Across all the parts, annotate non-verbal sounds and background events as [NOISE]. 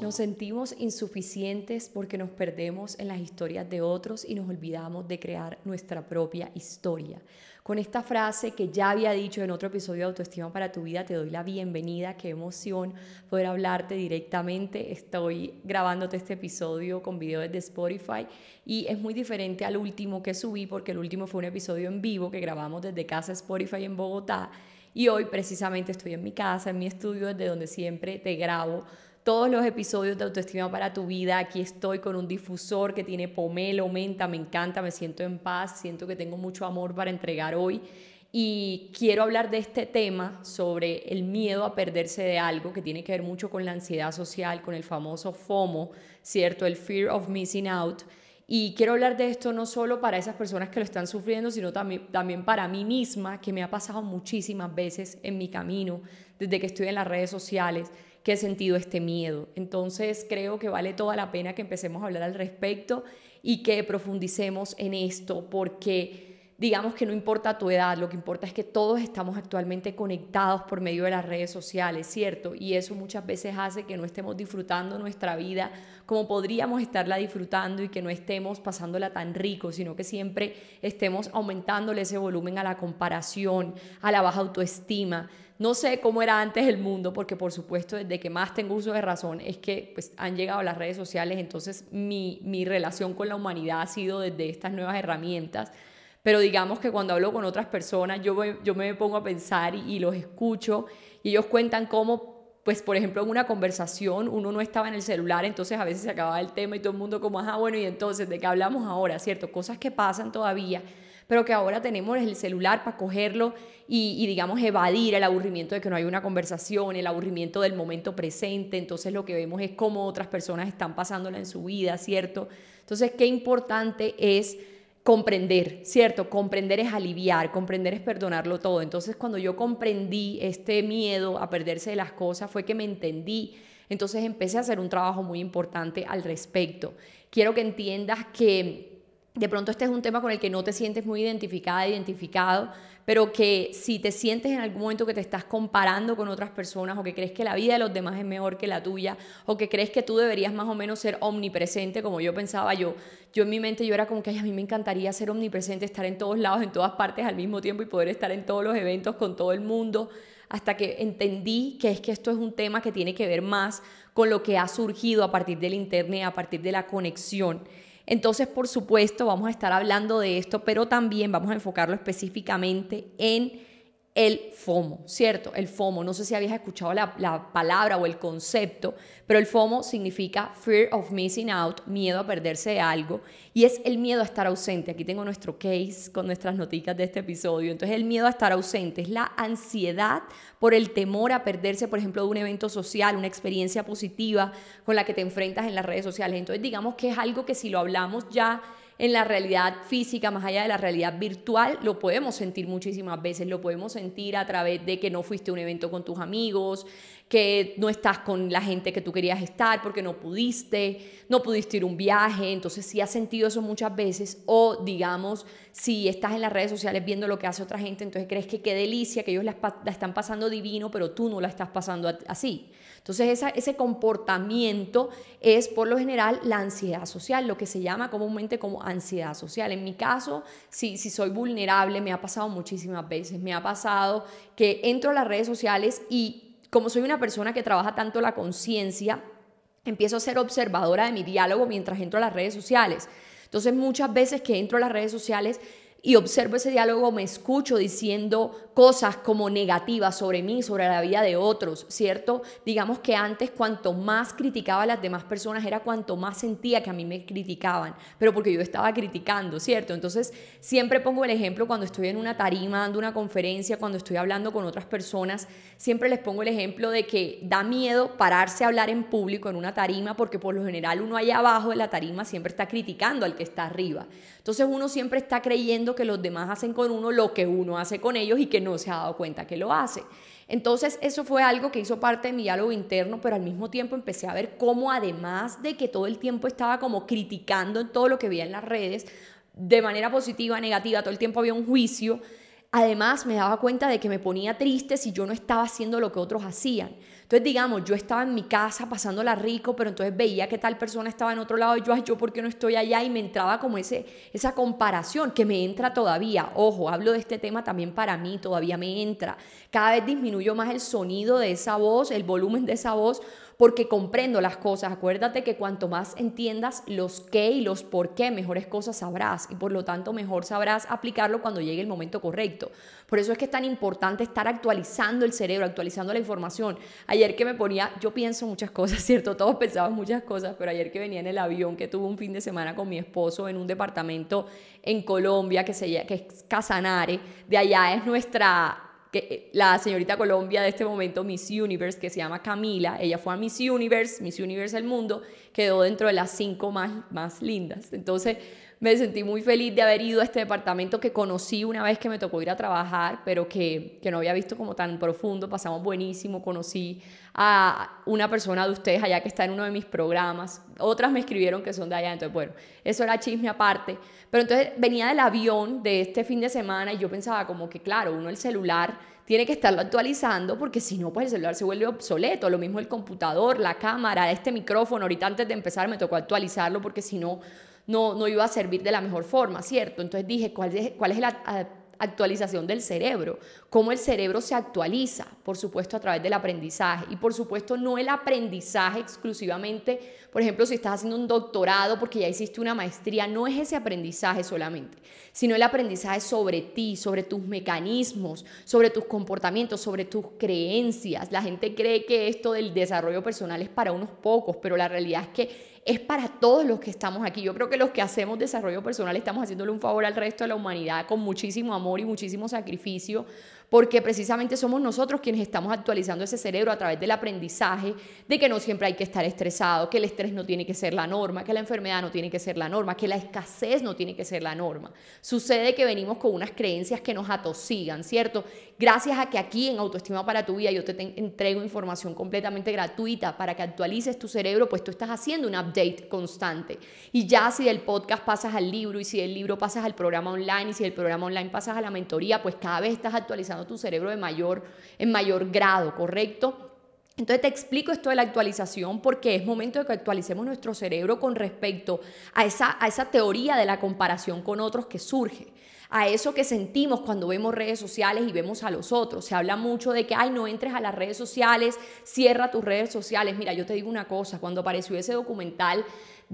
Nos sentimos insuficientes porque nos perdemos en las historias de otros y nos olvidamos de crear nuestra propia historia. Con esta frase que ya había dicho en otro episodio de Autoestima para tu vida, te doy la bienvenida, qué emoción poder hablarte directamente. Estoy grabándote este episodio con video desde Spotify y es muy diferente al último que subí porque el último fue un episodio en vivo que grabamos desde casa Spotify en Bogotá y hoy precisamente estoy en mi casa, en mi estudio desde donde siempre te grabo todos los episodios de Autoestima para tu vida. Aquí estoy con un difusor que tiene pomelo, menta, me encanta, me siento en paz, siento que tengo mucho amor para entregar hoy. Y quiero hablar de este tema sobre el miedo a perderse de algo que tiene que ver mucho con la ansiedad social, con el famoso FOMO, ¿cierto? El fear of missing out. Y quiero hablar de esto no solo para esas personas que lo están sufriendo, sino también, también para mí misma, que me ha pasado muchísimas veces en mi camino, desde que estoy en las redes sociales que he sentido este miedo. Entonces creo que vale toda la pena que empecemos a hablar al respecto y que profundicemos en esto porque digamos que no importa tu edad, lo que importa es que todos estamos actualmente conectados por medio de las redes sociales, ¿cierto? Y eso muchas veces hace que no estemos disfrutando nuestra vida como podríamos estarla disfrutando y que no estemos pasándola tan rico, sino que siempre estemos aumentándole ese volumen a la comparación, a la baja autoestima. No sé cómo era antes el mundo, porque por supuesto desde que más tengo uso de razón es que pues, han llegado las redes sociales, entonces mi, mi relación con la humanidad ha sido desde estas nuevas herramientas. Pero digamos que cuando hablo con otras personas, yo, yo me pongo a pensar y, los escucho y ellos cuentan cómo pues por ejemplo en una conversación uno no estaba en el celular, entonces a veces se acababa el tema y todo el mundo como, ah, bueno, y entonces, ¿de qué hablamos ahora? ¿Cierto? Cosas que pasan todavía pero que ahora tenemos el celular para cogerlo y, digamos, evadir el aburrimiento de que no hay una conversación, el aburrimiento del momento presente. Entonces lo que vemos es cómo otras personas están pasándola en su vida, ¿cierto? Entonces, qué importante es comprender, ¿cierto? Comprender es aliviar, comprender es perdonarlo todo. Entonces, cuando yo comprendí este miedo a perderse de las cosas, fue que me entendí. Entonces empecé a hacer un trabajo muy importante al respecto. Quiero que entiendas que de pronto este es un tema con el que no te sientes muy identificada, identificado, pero que si te sientes en algún momento que te estás comparando con otras personas o que crees que la vida de los demás es mejor que la tuya o que crees que tú deberías más o menos ser omnipresente como yo pensaba yo, yo en mi mente yo era como que a mí me encantaría ser omnipresente, estar en todos lados, en todas partes al mismo tiempo y poder estar en todos los eventos con todo el mundo, hasta que entendí que es que esto es un tema que tiene que ver más con lo que ha surgido a partir del internet, a partir de la conexión. Entonces, por supuesto, vamos a estar hablando de esto, pero también vamos a enfocarlo específicamente en el FOMO, ¿cierto? El FOMO, no sé si habías escuchado la, palabra o el concepto, pero el FOMO significa Fear of Missing Out, miedo a perderse de algo, y es el miedo a estar ausente. Aquí tengo nuestro case con nuestras noticas de este episodio. Entonces, el miedo a estar ausente es la ansiedad por el temor a perderse, por ejemplo, de un evento social, una experiencia positiva con la que te enfrentas en las redes sociales. Entonces, digamos que es algo que si lo hablamos ya en la realidad física, más allá de la realidad virtual, lo podemos sentir muchísimas veces, lo podemos sentir a través de que no fuiste a un evento con tus amigos, que no estás con la gente que tú querías estar porque no pudiste, no pudiste ir a un viaje, entonces si has sentido eso muchas veces o digamos, si estás en las redes sociales viendo lo que hace otra gente, entonces crees que qué delicia, que ellos la, están pasando divino, pero tú no la estás pasando así. Entonces ese comportamiento es por lo general la ansiedad social, lo que se llama comúnmente como ansiedad social. En mi caso, si, si soy vulnerable, me ha pasado muchísimas veces, me ha pasado que entro a las redes sociales y como soy una persona que trabaja tanto la conciencia, empiezo a ser observadora de mi diálogo mientras entro a las redes sociales. Entonces muchas veces que entro a las redes sociales y observo ese diálogo, me escucho diciendo cosas como negativas sobre mí, sobre la vida de otros, ¿cierto? Digamos que antes cuanto más criticaba a las demás personas era cuanto más sentía que a mí me criticaban, pero porque yo estaba criticando, ¿cierto? Entonces siempre pongo el ejemplo cuando estoy en una tarima, dando una conferencia, cuando estoy hablando con otras personas, siempre les pongo el ejemplo de que da miedo pararse a hablar en público en una tarima porque por lo general uno allá abajo de la tarima siempre está criticando al que está arriba. Entonces uno siempre está creyendo que los demás hacen con uno lo que uno hace con ellos y que no se ha dado cuenta que lo hace. Entonces eso fue algo que hizo parte de mi diálogo interno, pero al mismo tiempo empecé a ver cómo además de que todo el tiempo estaba como criticando todo lo que veía en las redes, de manera positiva, negativa, todo el tiempo había un juicio, Además, me daba cuenta de que me ponía triste si yo no estaba haciendo lo que otros hacían. Entonces, digamos, yo estaba en mi casa pasándola rico, pero entonces veía que tal persona estaba en otro lado y yo, yo, ¿por qué no estoy allá? Y me entraba como ese, esa comparación que me entra todavía. Ojo, hablo de este tema también para mí, todavía me entra. Cada vez disminuyo más el sonido de esa voz, el volumen de esa voz, porque comprendo las cosas. Acuérdate que cuanto más entiendas los qué y los por qué, mejores cosas sabrás y por lo tanto mejor sabrás aplicarlo cuando llegue el momento correcto. Por eso es que es tan importante estar actualizando el cerebro, actualizando la información. Ayer que me ponía, yo pienso muchas cosas, [LAUGHS] ¿cierto? Todos pensamos muchas cosas, pero ayer que venía en el avión, que tuve un fin de semana con mi esposo en un departamento en Colombia que, se, que es Casanare, de allá es nuestra que eh, la señorita Colombia de este momento, Miss Universe, que se llama Camila, ella fue a Miss Universe, Miss Universe del mundo, quedó dentro de las cinco más, más lindas. Entonces me sentí muy feliz de haber ido a este departamento que conocí una vez que me tocó ir a trabajar, pero que, que no había visto como tan profundo, pasamos buenísimo, conocí a una persona de ustedes allá que está en uno de mis programas, otras me escribieron que son de allá, entonces bueno, eso era chisme aparte, pero entonces venía del avión de este fin de semana y yo pensaba como que, claro, uno el celular tiene que estarlo actualizando porque si no, pues el celular se vuelve obsoleto. Lo mismo el computador, la cámara, este micrófono. Ahorita antes de empezar me tocó actualizarlo porque si no, no, no iba a servir de la mejor forma, ¿cierto? Entonces dije, ¿cuál es, cuál es la actualización del cerebro, cómo el cerebro se actualiza, por supuesto a través del aprendizaje y por supuesto no el aprendizaje exclusivamente, por ejemplo, si estás haciendo un doctorado porque ya hiciste una maestría, no es ese aprendizaje solamente, sino el aprendizaje sobre ti, sobre tus mecanismos, sobre tus comportamientos, sobre tus creencias. La gente cree que esto del desarrollo personal es para unos pocos, pero la realidad es que es para todos los que estamos aquí. Yo creo que los que hacemos desarrollo personal estamos haciéndole un favor al resto de la humanidad con muchísimo amor y muchísimo sacrificio porque precisamente somos nosotros quienes estamos actualizando ese cerebro a través del aprendizaje de que no siempre hay que estar estresado, que el estrés no tiene que ser la norma, que la enfermedad no tiene que ser la norma, que la escasez no tiene que ser la norma. Sucede que venimos con unas creencias que nos atosigan, ¿cierto? Gracias a que aquí en Autoestima para tu vida yo te entrego información completamente gratuita para que actualices tu cerebro, pues tú estás haciendo un update constante. Y ya si del podcast pasas al libro y si del libro pasas al programa online y si del programa online pasas a la mentoría, pues cada vez estás actualizando tu cerebro de mayor, en mayor grado, ¿correcto? Entonces te explico esto de la actualización porque es momento de que actualicemos nuestro cerebro con respecto a esa, a esa teoría de la comparación con otros que surge a eso que sentimos cuando vemos redes sociales y vemos a los otros. Se habla mucho de que, ay, no entres a las redes sociales, cierra tus redes sociales. Mira, yo te digo una cosa, cuando apareció ese documental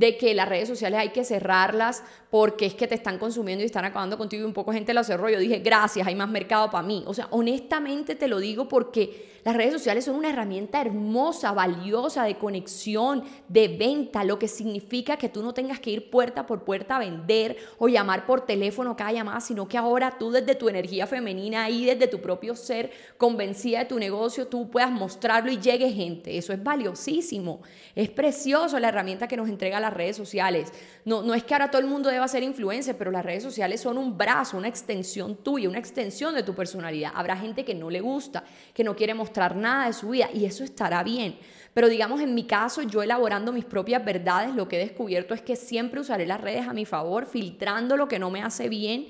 de que las redes sociales hay que cerrarlas porque es que te están consumiendo y están acabando contigo y un poco gente lo cerró. Yo dije, gracias, hay más mercado para mí. O sea, honestamente te lo digo porque las redes sociales son una herramienta hermosa, valiosa de conexión, de venta, lo que significa que tú no tengas que ir puerta por puerta a vender o llamar por teléfono cada llamada, sino que ahora tú desde tu energía femenina y desde tu propio ser convencida de tu negocio, tú puedas mostrarlo y llegue gente. Eso es valiosísimo. Es precioso la herramienta que nos entrega las redes sociales. No, no es que ahora todo el mundo deba ser influencer, pero las redes sociales son un brazo, una extensión tuya, una extensión de tu personalidad. Habrá gente que no le gusta, que no quiere mostrar nada de su vida y eso estará bien. Pero digamos, en mi caso, yo elaborando mis propias verdades, lo que he descubierto es que siempre usaré las redes a mi favor, filtrando lo que no me hace bien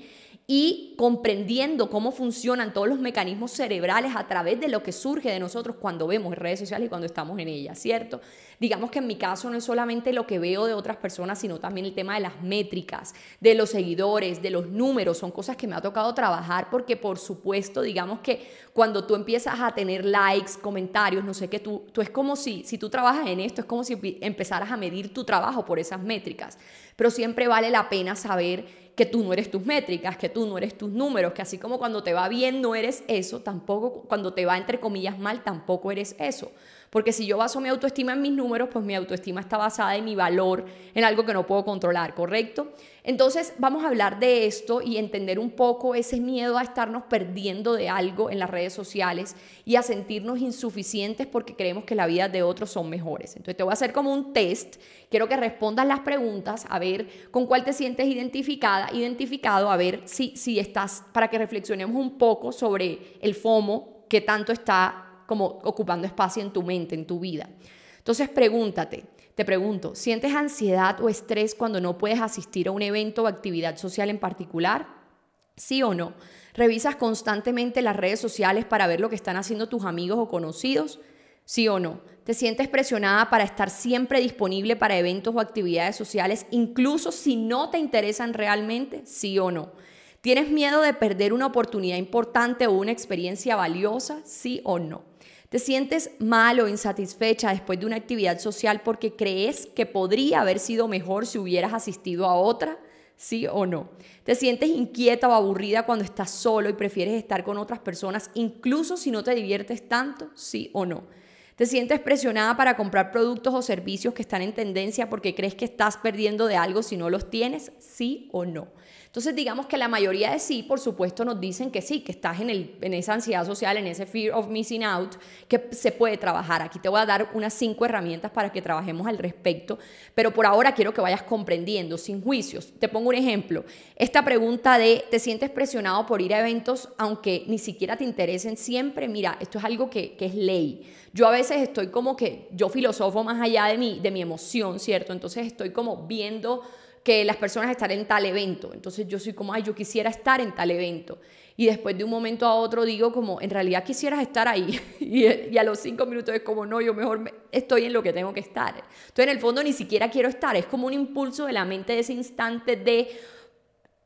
y comprendiendo cómo funcionan todos los mecanismos cerebrales a través de lo que surge de nosotros cuando vemos redes sociales y cuando estamos en ellas, ¿cierto? Digamos que en mi caso no es solamente lo que veo de otras personas, sino también el tema de las métricas, de los seguidores, de los números, son cosas que me ha tocado trabajar porque por supuesto, digamos que cuando tú empiezas a tener likes, comentarios, no sé qué, tú, tú es como si, si tú trabajas en esto, es como si empezaras a medir tu trabajo por esas métricas, pero siempre vale la pena saber que tú no eres tus métricas, que tú no eres tus números, que así como cuando te va bien no eres eso, tampoco cuando te va entre comillas mal tampoco eres eso. Porque si yo baso mi autoestima en mis números, pues mi autoestima está basada en mi valor, en algo que no puedo controlar, ¿correcto? Entonces vamos a hablar de esto y entender un poco ese miedo a estarnos perdiendo de algo en las redes sociales y a sentirnos insuficientes porque creemos que la vida de otros son mejores. Entonces te voy a hacer como un test, quiero que respondas las preguntas, a ver con cuál te sientes identificada, identificado, a ver si, si estás, para que reflexionemos un poco sobre el FOMO que tanto está como ocupando espacio en tu mente, en tu vida. Entonces pregúntate, te pregunto, ¿sientes ansiedad o estrés cuando no puedes asistir a un evento o actividad social en particular? ¿Sí o no? ¿Revisas constantemente las redes sociales para ver lo que están haciendo tus amigos o conocidos? ¿Sí o no? ¿Te sientes presionada para estar siempre disponible para eventos o actividades sociales, incluso si no te interesan realmente? ¿Sí o no? ¿Tienes miedo de perder una oportunidad importante o una experiencia valiosa? ¿Sí o no? ¿Te sientes mal o insatisfecha después de una actividad social porque crees que podría haber sido mejor si hubieras asistido a otra? ¿Sí o no? ¿Te sientes inquieta o aburrida cuando estás solo y prefieres estar con otras personas, incluso si no te diviertes tanto? ¿Sí o no? ¿Te sientes presionada para comprar productos o servicios que están en tendencia porque crees que estás perdiendo de algo si no los tienes? ¿Sí o no? Entonces, digamos que la mayoría de sí, por supuesto, nos dicen que sí, que estás en, el, en esa ansiedad social, en ese fear of missing out, que se puede trabajar. Aquí te voy a dar unas cinco herramientas para que trabajemos al respecto, pero por ahora quiero que vayas comprendiendo, sin juicios. Te pongo un ejemplo. Esta pregunta de, ¿te sientes presionado por ir a eventos aunque ni siquiera te interesen siempre? Mira, esto es algo que, que es ley. Yo a veces estoy como que, yo filosofo más allá de mi, de mi emoción, ¿cierto? Entonces estoy como viendo que las personas están en tal evento. Entonces yo soy como, ay, yo quisiera estar en tal evento. Y después de un momento a otro digo como, en realidad quisieras estar ahí. [LAUGHS] y, a los cinco minutos es como, no, yo mejor estoy en lo que tengo que estar. Entonces en el fondo ni siquiera quiero estar. Es como un impulso de la mente de ese instante de,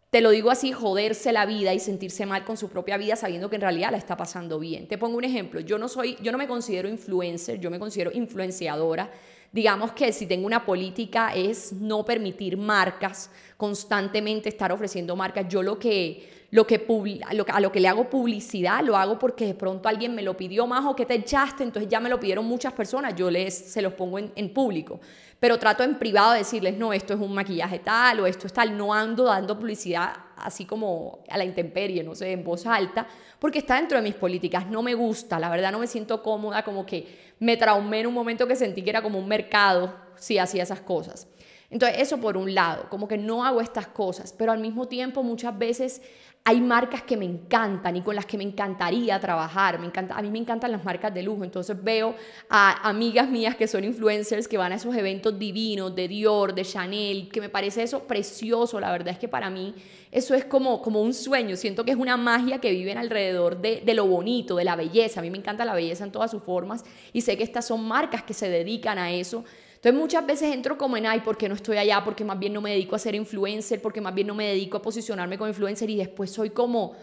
te lo digo así, joderse la vida y sentirse mal con su propia vida sabiendo que en realidad la está pasando bien. Te pongo un ejemplo. Yo no soy, yo no me considero influencer, yo me considero influenciadora Digamos que si tengo una política es no permitir marcas, constantemente estar ofreciendo marcas. Yo lo que, lo que a lo que le hago publicidad lo hago porque de pronto alguien me lo pidió más o que te echaste, entonces ya me lo pidieron muchas personas, yo les se los pongo en, en público. Pero trato en privado de decirles, no, esto es un maquillaje tal o esto es tal, no ando dando publicidad así como a la intemperie, no sé, en voz alta, porque está dentro de mis políticas. No me gusta, la verdad no me siento cómoda, como que me traumé en un momento que sentí que era como un mercado si hacía esas cosas. Entonces, eso por un lado, como que no hago estas cosas, pero al mismo tiempo muchas veces hay marcas que me encantan y con las que me encantaría trabajar. Me encanta, a mí me encantan las marcas de lujo, entonces veo a amigas mías que son influencers que van a esos eventos divinos de Dior, de Chanel, que me parece eso precioso. La verdad es que para mí eso es como, como un sueño. Siento que es una magia que viven alrededor de, de lo bonito, de la belleza. A mí me encanta la belleza en todas sus formas y sé que estas son marcas que se dedican a eso entonces muchas veces entro como en, ay, ¿por qué no estoy allá? Porque más bien no me dedico a ser influencer, porque más bien no me dedico a posicionarme como influencer y después soy como,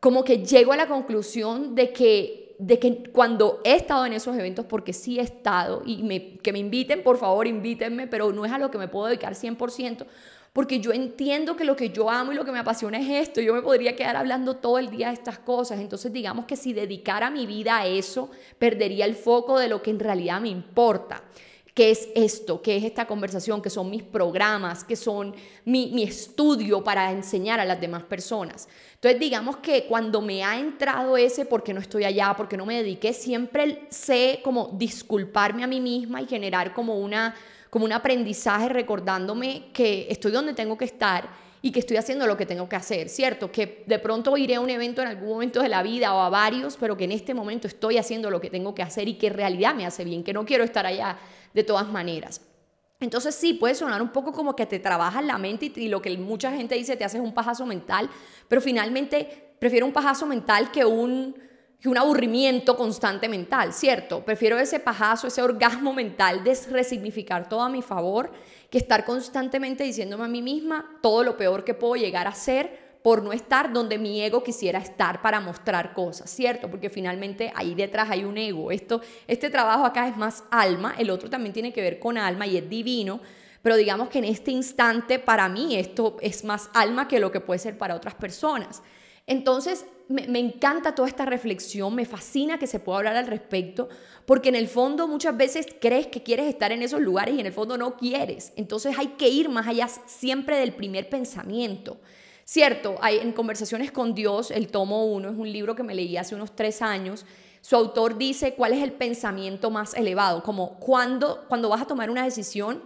como que llego a la conclusión de que, de que cuando he estado en esos eventos, porque sí he estado, y me, que me inviten, por favor, invítenme, pero no es a lo que me puedo dedicar 100%, porque yo entiendo que lo que yo amo y lo que me apasiona es esto. Yo me podría quedar hablando todo el día de estas cosas. Entonces, digamos que si dedicara mi vida a eso, perdería el foco de lo que en realidad me importa qué es esto, qué es esta conversación, qué son mis programas, qué son mi, estudio para enseñar a las demás personas. Entonces, digamos que cuando me ha entrado ese porque no estoy allá, porque no me dediqué, siempre sé como disculparme a mí misma y generar como una como un aprendizaje recordándome que estoy donde tengo que estar y que estoy haciendo lo que tengo que hacer, ¿cierto? Que de pronto iré a un evento en algún momento de la vida o a varios, pero que en este momento estoy haciendo lo que tengo que hacer y que en realidad me hace bien, que no quiero estar allá de todas maneras. Entonces sí, puede sonar un poco como que te trabajas la mente y, lo que mucha gente dice te haces un pajazo mental, pero finalmente prefiero un pajazo mental que un, que un aburrimiento constante mental, ¿cierto? Prefiero ese pajazo, ese orgasmo mental de resignificar todo a mi favor que estar constantemente diciéndome a mí misma todo lo peor que puedo llegar a ser por no estar donde mi ego quisiera estar para mostrar cosas, ¿cierto? Porque finalmente ahí detrás hay un ego. Esto, este trabajo acá es más alma, el otro también tiene que ver con alma y es divino, pero digamos que en este instante para mí esto es más alma que lo que puede ser para otras personas. Entonces, me, encanta toda esta reflexión, me fascina que se pueda hablar al respecto, porque en el fondo muchas veces crees que quieres estar en esos lugares y en el fondo no quieres. Entonces hay que ir más allá siempre del primer pensamiento. Cierto, hay en Conversaciones con Dios, el tomo 1, es un libro que me leí hace unos tres años. Su autor dice cuál es el pensamiento más elevado, como cuando, cuando vas a tomar una decisión,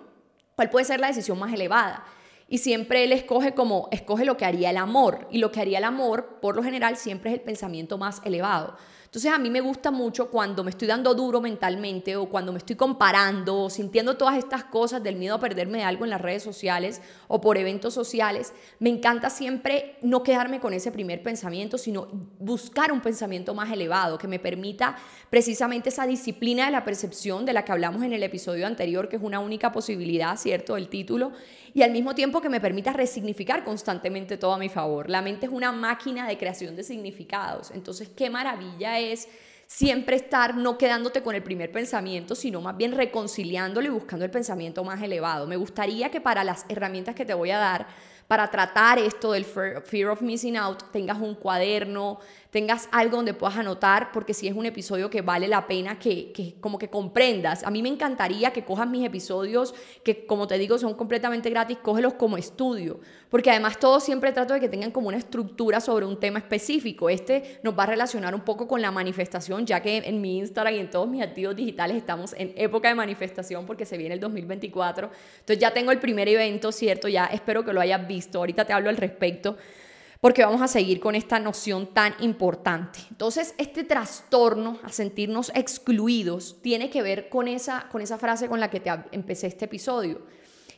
cuál puede ser la decisión más elevada. Y siempre él escoge como, escoge lo que haría el amor. Y lo que haría el amor, por lo general, siempre es el pensamiento más elevado. Entonces a mí me gusta mucho cuando me estoy dando duro mentalmente o cuando me estoy comparando o sintiendo todas estas cosas del miedo a perderme de algo en las redes sociales o por eventos sociales, me encanta siempre no quedarme con ese primer pensamiento, sino buscar un pensamiento más elevado que me permita precisamente esa disciplina de la percepción de la que hablamos en el episodio anterior, que es una única posibilidad, ¿cierto? El título, y al mismo tiempo que me permita resignificar constantemente todo a mi favor. La mente es una máquina de creación de significados. Entonces, qué maravilla es siempre estar no quedándote con el primer pensamiento, sino más bien reconciliándolo y buscando el pensamiento más elevado. Me gustaría que para las herramientas que te voy a dar, para tratar esto del fear of missing out, tengas un cuaderno, tengas algo donde puedas anotar, porque si es un episodio que vale la pena que, que, como que comprendas. A mí me encantaría que cojas mis episodios, que como te digo son completamente gratis, cógelos como estudio, porque además todo siempre trato de que tengan como una estructura sobre un tema específico. Este nos va a relacionar un poco con la manifestación, ya que en mi Instagram y en todos mis activos digitales estamos en época de manifestación porque se viene el 2024. Entonces ya tengo el primer evento, ¿cierto? Ya espero que lo hayas visto. Ahorita te hablo al respecto porque vamos a seguir con esta noción tan importante. Entonces, este trastorno a sentirnos excluidos tiene que ver con esa, con esa frase con la que te empecé este episodio.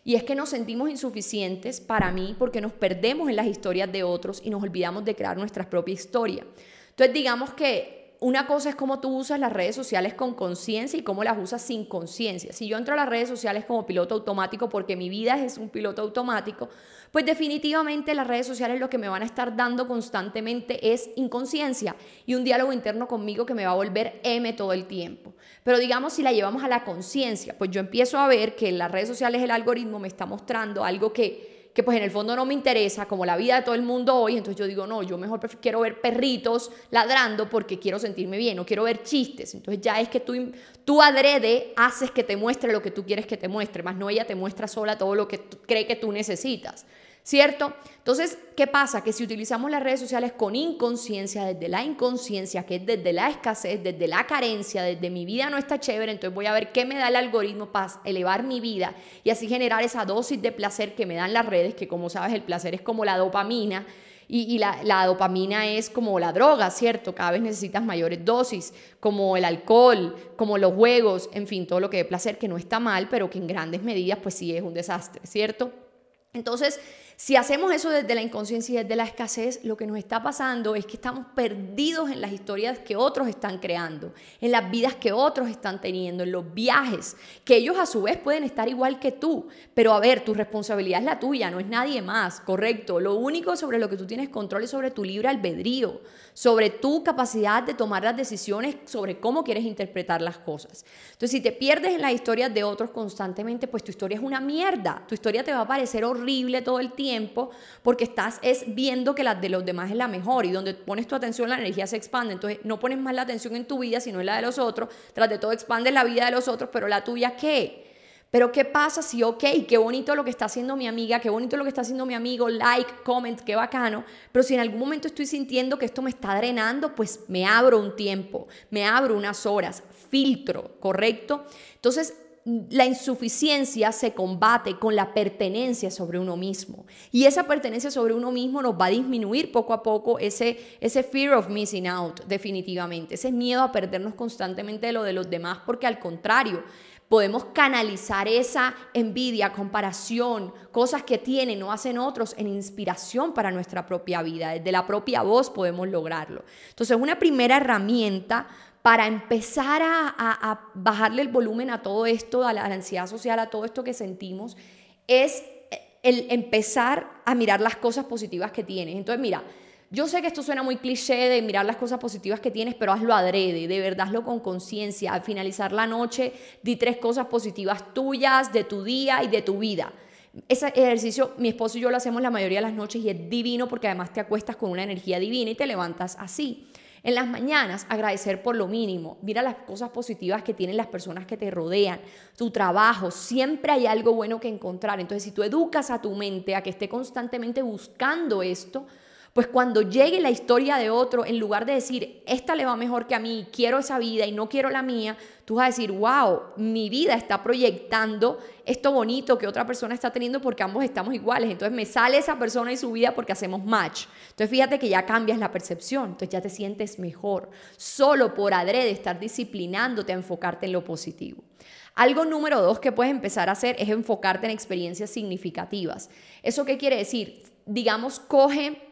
Y es que nos sentimos insuficientes para mí porque nos perdemos en las historias de otros y nos olvidamos de crear nuestra propia historia. Entonces, digamos que una cosa es cómo tú usas las redes sociales con conciencia y cómo las usas sin conciencia. Si yo entro a las redes sociales como piloto automático porque mi vida es un piloto automático, pues definitivamente las redes sociales lo que me van a estar dando constantemente es inconsciencia y un diálogo interno conmigo que me va a volver M todo el tiempo. Pero digamos si la llevamos a la conciencia, pues yo empiezo a ver que en las redes sociales el algoritmo me está mostrando algo que que pues en el fondo no me interesa, como la vida de todo el mundo hoy, entonces yo digo, no, yo mejor quiero ver perritos ladrando porque quiero sentirme bien, no quiero ver chistes. Entonces ya es que tú, tú adrede haces que te muestre lo que tú quieres que te muestre, más no ella te muestra sola todo lo que cree que tú necesitas. ¿Cierto? Entonces, ¿qué pasa? Que si utilizamos las redes sociales con inconsciencia, desde la inconsciencia, que es desde la escasez, desde la carencia, desde mi vida no está chévere, entonces voy a ver qué me da el algoritmo para elevar mi vida y así generar esa dosis de placer que me dan las redes, que como sabes, el placer es como la dopamina. Y, la, la, dopamina es como la droga, ¿cierto? Cada vez necesitas mayores dosis, como el alcohol, como los juegos, en fin, todo lo que de placer, que no está mal, pero que en grandes medidas pues sí es un desastre, ¿cierto? Entonces, si hacemos eso desde la inconsciencia y desde la escasez, lo que nos está pasando es que estamos perdidos en las historias que otros están creando, en las vidas que otros están teniendo, en los viajes, que ellos a su vez pueden estar igual que tú. Pero a ver, tu responsabilidad es la tuya, no es nadie más, correcto. Lo único sobre lo que tú tienes control es sobre tu libre albedrío, sobre tu capacidad de tomar las decisiones, sobre cómo quieres interpretar las cosas. Entonces, si te pierdes en las historias de otros constantemente, pues tu historia es una mierda. Tu historia te va a parecer horrible todo el tiempo porque estás es viendo que la de los demás es la mejor y donde pones tu atención la energía se expande. Entonces no pones más la atención en tu vida sino en la de los otros. Tras de todo expandes la vida de los otros, pero la tuya qué? Pero ¿qué pasa si, ok, qué bonito lo que está haciendo mi amiga, qué bonito lo que está haciendo mi amigo, like, comment, qué bacano, pero si en algún momento estoy sintiendo que esto me está drenando, pues me abro un tiempo, me abro unas horas, filtro, ¿correcto? Entonces, la insuficiencia se combate con la pertenencia sobre uno mismo. Y esa pertenencia sobre uno mismo nos va a disminuir poco a poco ese, ese fear of missing out, definitivamente, ese miedo a perdernos constantemente de lo de los demás, porque al contrario, podemos canalizar esa envidia, comparación, cosas que tienen o hacen otros en inspiración para nuestra propia vida. Desde la propia voz podemos lograrlo. Entonces, una primera herramienta para empezar a, bajarle el volumen a todo esto, a la, ansiedad social, a todo esto que sentimos, es el empezar a mirar las cosas positivas que tienes. Entonces, mira, yo sé que esto suena muy cliché de mirar las cosas positivas que tienes, pero hazlo adrede, de verdad hazlo con conciencia. Al finalizar la noche, di tres cosas positivas tuyas, de tu día y de tu vida. Ese ejercicio, mi esposo y yo lo hacemos la mayoría de las noches y es divino porque además te acuestas con una energía divina y te levantas así. En las mañanas, agradecer por lo mínimo. Mira las cosas positivas que tienen las personas que te rodean, tu trabajo. Siempre hay algo bueno que encontrar. Entonces, si tú educas a tu mente a que esté constantemente buscando esto, Pues cuando llegue la historia de otro, en lugar de decir, esta le va mejor que a mí, quiero esa vida y no quiero la mía, tú vas a decir, wow, mi vida está proyectando esto bonito que otra persona está teniendo porque ambos estamos iguales. Entonces me sale esa persona y su vida porque hacemos match. Entonces fíjate que ya cambias la percepción, entonces ya te sientes mejor. Solo por adrede estar disciplinándote a enfocarte en lo positivo. Algo número dos que puedes empezar a hacer es enfocarte en experiencias significativas. ¿Eso qué quiere decir? Digamos, coge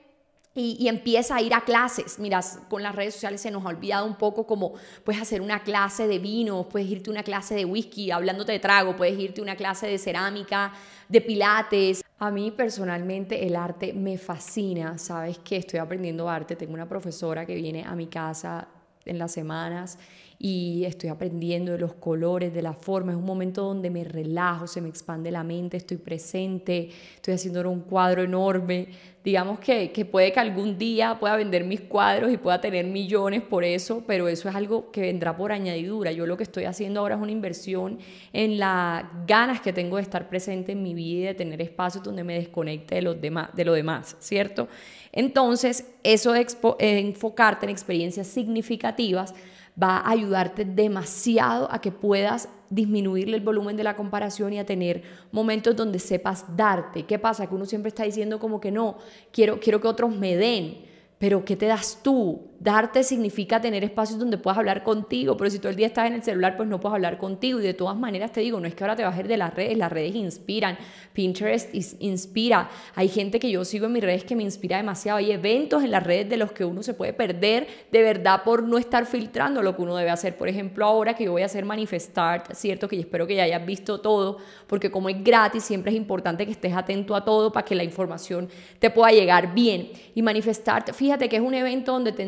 y, empieza a ir a clases. Mira, con las redes sociales se nos ha olvidado un poco como puedes hacer una clase de vino, puedes irte a una clase de whisky, hablándote de trago, puedes irte a una clase de cerámica, de pilates. A mí personalmente el arte me fascina. Sabes que estoy aprendiendo arte. Tengo una profesora que viene a mi casa en las semanas y estoy aprendiendo de los colores, de la forma. Es un momento donde me relajo, se me expande la mente, estoy presente, estoy haciendo un cuadro enorme. Digamos que, que puede que algún día pueda vender mis cuadros y pueda tener millones por eso, pero eso es algo que vendrá por añadidura. Yo lo que estoy haciendo ahora es una inversión en las ganas que tengo de estar presente en mi vida y de tener espacios donde me desconecte de, los demás, de lo demás, ¿cierto? Entonces, eso de enfocarte en experiencias significativas va a ayudarte demasiado a que puedas disminuirle el volumen de la comparación y a tener momentos donde sepas darte. ¿Qué pasa? Que uno siempre está diciendo como que no, quiero, quiero que otros me den, pero ¿qué te das tú? Darte significa tener espacios donde puedas hablar contigo, pero si todo el día estás en el celular, pues no puedes hablar contigo. Y de todas maneras te digo, no es que ahora te bajes de las redes, las redes inspiran, Pinterest inspira. Hay gente que yo sigo en mis redes que me inspira demasiado. Hay eventos en las redes de los que uno se puede perder de verdad por no estar filtrando lo que uno debe hacer. Por ejemplo, ahora que yo voy a hacer Manifestar, ¿cierto? Que espero que ya hayas visto todo, porque como es gratis, siempre es importante que estés atento a todo para que la información te pueda llegar bien. Y Manifestar, fíjate que es un evento donde te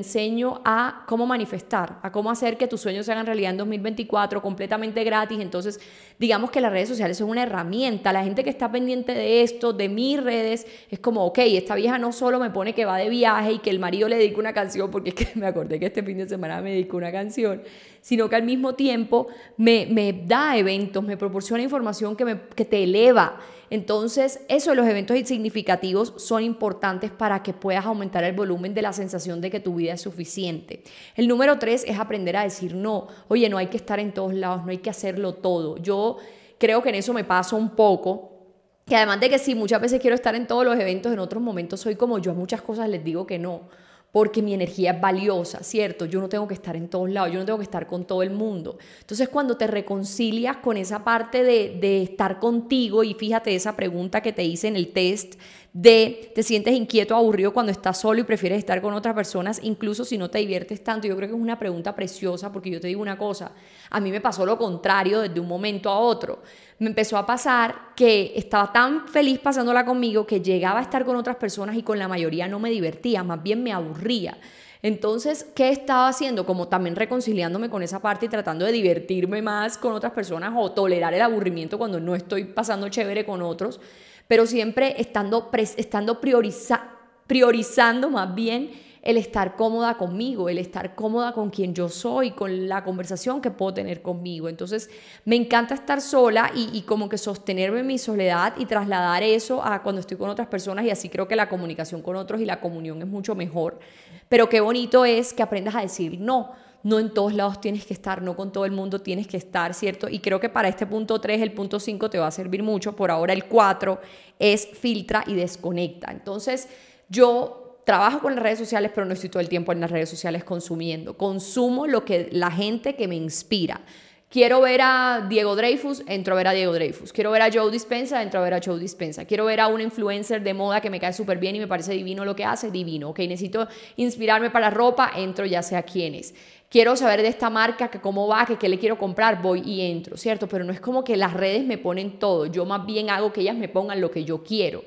a cómo manifestar, a cómo hacer que tus sueños se hagan realidad en 2024 completamente gratis. Entonces, digamos que las redes sociales son una herramienta. La gente que está pendiente de esto, de mis redes, es como, ok, esta vieja no solo me pone que va de viaje y que el marido le dedica una canción, porque es que [LAUGHS] me acordé que este fin de semana me dedicó una canción, sino que al mismo tiempo me, me da eventos, me proporciona información que, me, que te eleva. Entonces, eso los eventos significativos son importantes para que puedas aumentar el volumen de la sensación de que tu vida es suficiente. El número tres es aprender a decir no. Oye, no hay que estar en todos lados, no hay que hacerlo todo. Yo creo que en eso me paso un poco. Que además de que sí, muchas veces quiero estar en todos los eventos, en otros momentos soy como yo a muchas cosas les digo que no porque mi energía es valiosa, ¿cierto? Yo no tengo que estar en todos lados, yo no tengo que estar con todo el mundo. Entonces, cuando te reconcilias con esa parte de, de estar contigo, y fíjate esa pregunta que te hice en el test, de te sientes inquieto, aburrido cuando estás solo y prefieres estar con otras personas, incluso si no te diviertes tanto. Yo creo que es una pregunta preciosa porque yo te digo una cosa, a mí me pasó lo contrario desde un momento a otro. Me empezó a pasar que estaba tan feliz pasándola conmigo que llegaba a estar con otras personas y con la mayoría no me divertía, más bien me aburría. Entonces, ¿qué estaba haciendo? Como también reconciliándome con esa parte y tratando de divertirme más con otras personas o tolerar el aburrimiento cuando no estoy pasando chévere con otros pero siempre estando, estando priorizando más bien el estar cómoda conmigo, el estar cómoda con quien yo soy, con la conversación que puedo tener conmigo. Entonces, me encanta estar sola y, como que sostenerme en mi soledad y trasladar eso a cuando estoy con otras personas y así creo que la comunicación con otros y la comunión es mucho mejor. Pero qué bonito es que aprendas a decir no no en todos lados tienes que estar, no con todo el mundo tienes que estar, ¿cierto? Y creo que para este punto 3, el punto 5 te va a servir mucho. Por ahora el 4 es filtra y desconecta. Entonces, yo trabajo con las redes sociales, pero no estoy todo el tiempo en las redes sociales consumiendo. Consumo lo que la gente que me inspira. Quiero ver a Diego Dreyfus, entro a ver a Diego Dreyfus. Quiero ver a Joe Dispensa, entro a ver a Joe Dispensa. Quiero ver a un influencer de moda que me cae súper bien y me parece divino lo que hace, divino. Ok, necesito inspirarme para ropa, entro ya sea quién es quiero saber de esta marca, que cómo va, que qué le quiero comprar, voy y entro, ¿cierto? Pero no es como que las redes me ponen todo, yo más bien hago que ellas me pongan lo que yo quiero.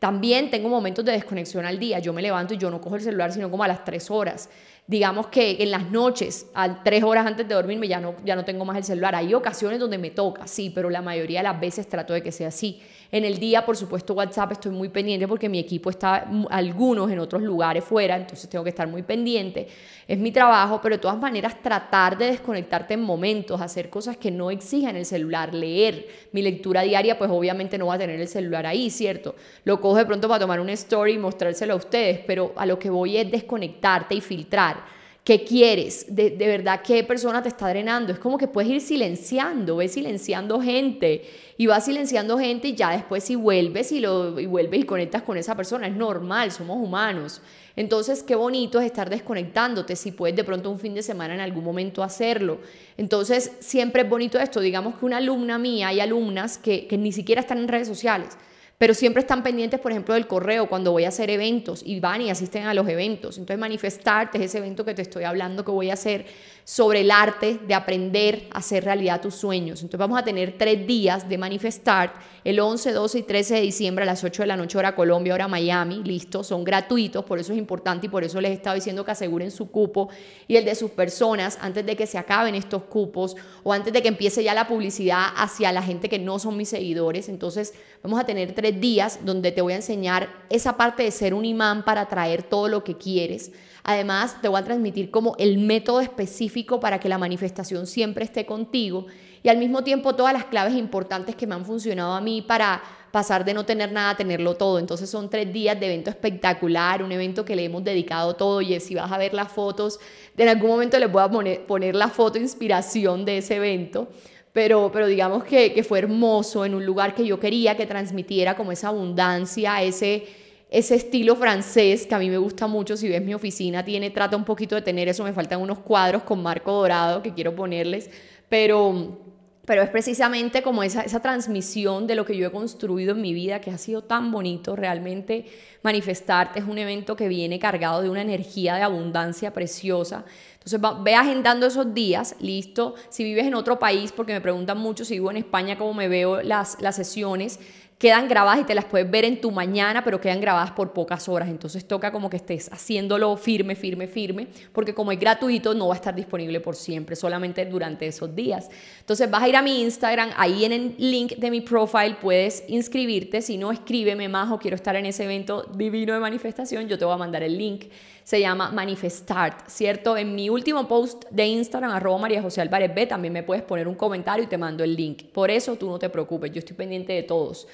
También tengo momentos de desconexión al día, yo me levanto y yo no cojo el celular sino como a las tres horas. Digamos que en las noches, a tres horas antes de dormirme, ya no, ya no tengo más el celular. Hay ocasiones donde me toca, sí, pero la mayoría de las veces trato de que sea así. En el día, por supuesto, WhatsApp estoy muy pendiente porque mi equipo está, algunos en otros lugares fuera, entonces tengo que estar muy pendiente. Es mi trabajo, pero de todas maneras tratar de desconectarte en momentos, hacer cosas que no exijan el celular, leer. Mi lectura diaria, pues obviamente no va a tener el celular ahí, ¿cierto? Lo cojo de pronto para tomar una story y mostrárselo a ustedes, pero a lo que voy es desconectarte y filtrar ¿Qué quieres? De, verdad, ¿qué persona te está drenando? Es como que puedes ir silenciando, ves silenciando gente y vas silenciando gente y ya después si vuelves y, lo, y vuelves y conectas con esa persona, es normal, somos humanos. Entonces, qué bonito es estar desconectándote, si puedes de pronto un fin de semana en algún momento hacerlo. Entonces, siempre es bonito esto. Digamos que una alumna mía, hay alumnas que, que ni siquiera están en redes sociales pero siempre están pendientes, por ejemplo, del correo cuando voy a hacer eventos y van y asisten a los eventos. Entonces, manifestarte es ese evento que te estoy hablando que voy a hacer sobre el arte de aprender a hacer realidad tus sueños. Entonces vamos a tener tres días de manifestar el 11, 12 y 13 de diciembre a las 8 de la noche hora Colombia, hora Miami, listo, son gratuitos, por eso es importante y por eso les he estado diciendo que aseguren su cupo y el de sus personas antes de que se acaben estos cupos o antes de que empiece ya la publicidad hacia la gente que no son mis seguidores. Entonces vamos a tener tres días donde te voy a enseñar esa parte de ser un imán para atraer todo lo que quieres Además, te voy a transmitir como el método específico para que la manifestación siempre esté contigo y al mismo tiempo todas las claves importantes que me han funcionado a mí para pasar de no tener nada a tenerlo todo. Entonces son tres días de evento espectacular, un evento que le hemos dedicado todo y si vas a ver las fotos, en algún momento les voy a poner, la foto inspiración de ese evento. Pero, pero digamos que, que fue hermoso en un lugar que yo quería que transmitiera como esa abundancia, ese, ese estilo francés que a mí me gusta mucho. Si ves mi oficina, tiene, trata un poquito de tener eso. Me faltan unos cuadros con marco dorado que quiero ponerles, pero, pero es precisamente como esa, esa transmisión de lo que yo he construido en mi vida que ha sido tan bonito. Realmente manifestarte es un evento que viene cargado de una energía de abundancia preciosa. Entonces ve agendando esos días, listo. Si vives en otro país, porque me preguntan mucho si vivo en España, cómo me veo las, las sesiones quedan grabadas y te las puedes ver en tu mañana, pero quedan grabadas por pocas horas. Entonces toca como que estés haciéndolo firme, firme, firme, porque como es gratuito no va a estar disponible por siempre, solamente durante esos días. Entonces vas a ir a mi Instagram, ahí en el link de mi profile puedes inscribirte. Si no, escríbeme más o quiero estar en ese evento divino de manifestación, yo te voy a mandar el link se llama Manifestart, ¿cierto? En mi último post de Instagram, arroba María José Álvarez B, también me puedes poner un comentario y te mando el link. Por eso tú no te preocupes, yo estoy pendiente de todos.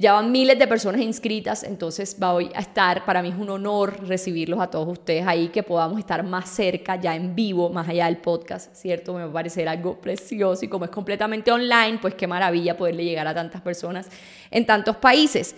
Ya van miles de personas inscritas, entonces voy a estar, para mí es un honor recibirlos a todos ustedes ahí, que podamos estar más cerca, ya en vivo, más allá del podcast, ¿cierto? Me va a parecer algo precioso y como es completamente online, pues qué maravilla poderle llegar a tantas personas en tantos países.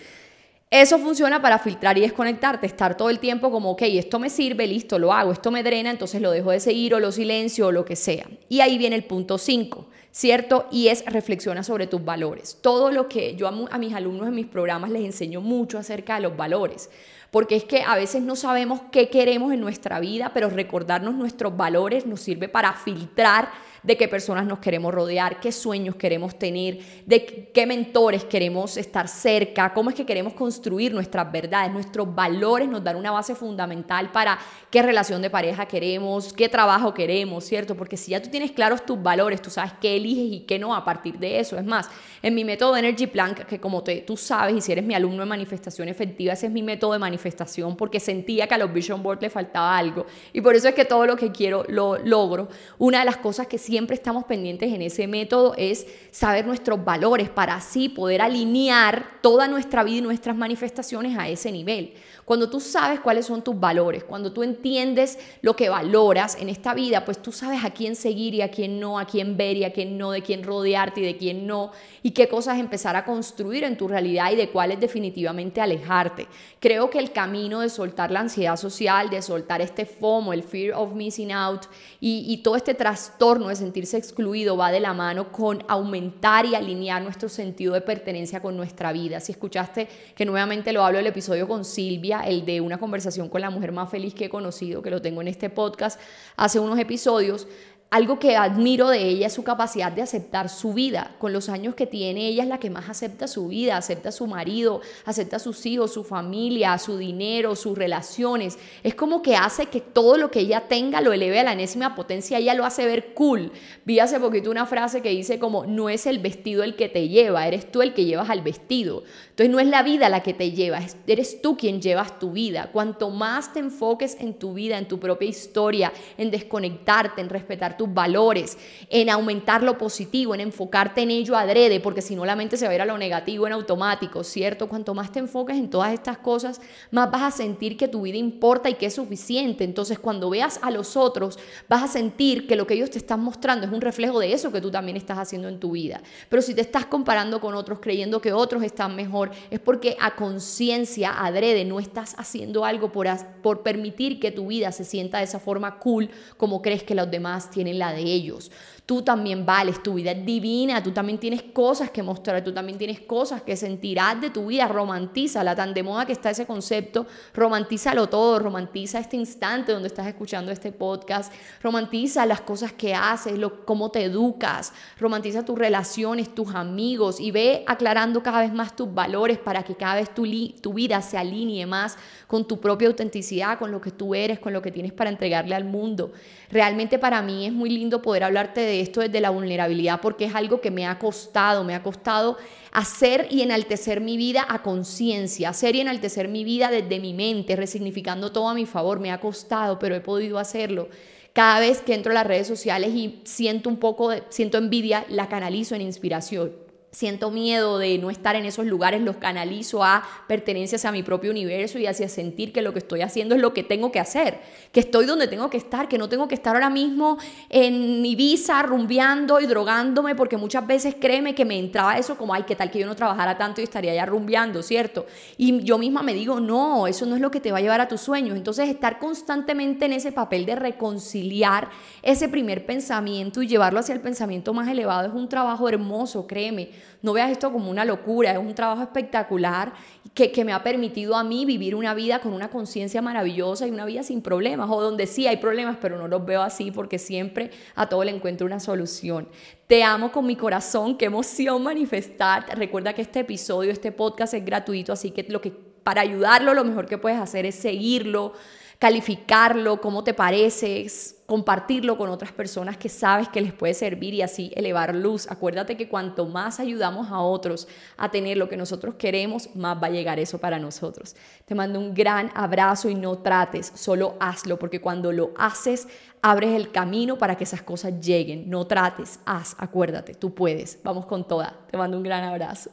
Eso funciona para filtrar y desconectarte, estar todo el tiempo como, ok, esto me sirve, listo, lo hago, esto me drena, entonces lo dejo de seguir o lo silencio o lo que sea. Y ahí viene el punto 5, ¿cierto? Y es reflexiona sobre tus valores. Todo lo que yo a, a mis alumnos en mis programas les enseño mucho acerca de los valores porque es que a veces no sabemos qué queremos en nuestra vida, pero recordarnos nuestros valores nos sirve para filtrar de qué personas nos queremos rodear, qué sueños queremos tener, de qué mentores queremos estar cerca, cómo es que queremos construir nuestras verdades, nuestros valores nos dan una base fundamental para qué relación de pareja queremos, qué trabajo queremos, ¿cierto? Porque si ya tú tienes claros tus valores, tú sabes qué eliges y qué no a partir de eso. Es más, en mi método Energy Plan, que como te, tú sabes, y si eres mi alumno de manifestación efectiva, ese es mi método de manifestación porque sentía que a los Vision Board le faltaba algo. Y por eso es que todo lo que quiero lo logro. Una de las cosas que siempre estamos pendientes en ese método es saber nuestros valores para así poder alinear toda nuestra vida y nuestras manifestaciones a ese nivel. Cuando tú sabes cuáles son tus valores, cuando tú entiendes lo que valoras en esta vida, pues tú sabes a quién seguir y a quién no, a quién ver y a quién no, de quién rodearte y de quién no, y qué cosas empezar a construir en tu realidad y de cuáles definitivamente alejarte. Creo que el camino de soltar la ansiedad social, de soltar este FOMO, el fear of missing out y, todo este trastorno de sentirse excluido va de la mano con aumentar y alinear nuestro sentido de pertenencia con nuestra vida. Si escuchaste que nuevamente lo hablo el episodio con Silvia, el de una conversación con la mujer más feliz que he conocido, que lo tengo en este podcast hace unos episodios, algo que admiro de ella es su capacidad de aceptar su vida. Con los años que tiene, ella es la que más acepta su vida, acepta a su marido, acepta a sus hijos, su familia, su dinero, sus relaciones. Es como que hace que todo lo que ella tenga lo eleve a la enésima potencia, ella lo hace ver cool. Vi hace poquito una frase que dice como, no es el vestido el que te lleva, eres tú el que llevas al vestido. Entonces no es la vida la que te lleva, eres tú quien llevas tu vida. Cuanto más te enfoques en tu vida, en tu propia historia, en desconectarte, en respetar tus valores, en aumentar lo positivo, en enfocarte en ello adrede, porque si no la mente se va a ir a lo negativo en automático, ¿cierto? Cuanto más te enfoques en todas estas cosas, más vas a sentir que tu vida importa y que es suficiente. Entonces, cuando veas a los otros, vas a sentir que lo que ellos te están mostrando es un reflejo de eso que tú también estás haciendo en tu vida. Pero si te estás comparando con otros, creyendo que otros están mejor, es porque a conciencia, adrede, no estás haciendo algo por, por permitir que tu vida se sienta de esa forma cool como crees que los demás tienen la de ellos. Tú también vales, tu vida es divina, tú también tienes cosas que mostrar, tú también tienes cosas que sentirás de tu vida. Romantízala, tan de moda que está ese concepto, romantízalo todo, romantiza este instante donde estás escuchando este podcast, romantiza las cosas que haces, lo, cómo te educas, romantiza tus relaciones, tus amigos y ve aclarando cada vez más tus valores para que cada vez tu, tu vida se alinee más con tu propia autenticidad, con lo que tú eres, con lo que tienes para entregarle al mundo. Realmente para mí es muy lindo poder hablarte esto desde la vulnerabilidad porque es algo que me ha costado, me ha costado hacer y enaltecer mi vida a conciencia, hacer y enaltecer mi vida desde mi mente, resignificando todo a mi favor. Me ha costado, pero he podido hacerlo. Cada vez que entro a las redes sociales y siento un poco, de, siento envidia, la canalizo en inspiración siento miedo de no estar en esos lugares, los canalizo a pertenencias a mi propio universo y hacia sentir que lo que estoy haciendo es lo que tengo que hacer, que estoy donde tengo que estar, que no tengo que estar ahora mismo en Ibiza rumbeando y drogándome, porque muchas veces créeme que me entraba eso como, ay, qué tal que yo no trabajara tanto y estaría ya rumbeando, ¿cierto? Y yo misma me digo, no, eso no es lo que te va a llevar a tus sueños. Entonces, estar constantemente en ese papel de reconciliar ese primer pensamiento y llevarlo hacia el pensamiento más elevado es un trabajo hermoso, créeme no veas esto como una locura, es un trabajo espectacular que, que me ha permitido a mí vivir una vida con una conciencia maravillosa y una vida sin problemas, o donde sí hay problemas, pero no los veo así porque siempre a todo le encuentro una solución. Te amo con mi corazón, qué emoción manifestar. Recuerda que este episodio, este podcast es gratuito, así que lo que para ayudarlo lo mejor que puedes hacer es seguirlo, calificarlo, cómo te pareces, compartirlo con otras personas que sabes que les puede servir y así elevar luz. Acuérdate que cuanto más ayudamos a otros a tener lo que nosotros queremos, más va a llegar eso para nosotros. Te mando un gran abrazo y no trates, solo hazlo, porque cuando lo haces, abres el camino para que esas cosas lleguen. No trates, haz, acuérdate, tú puedes. Vamos con toda. Te mando un gran abrazo.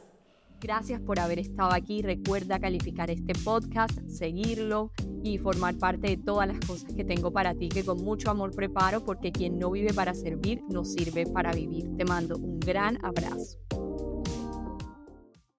Gracias por haber estado aquí. Recuerda calificar este podcast, seguirlo y formar parte de todas las cosas que tengo para ti, que con mucho amor preparo, porque quien no vive para servir, no sirve para vivir. Te mando un gran abrazo.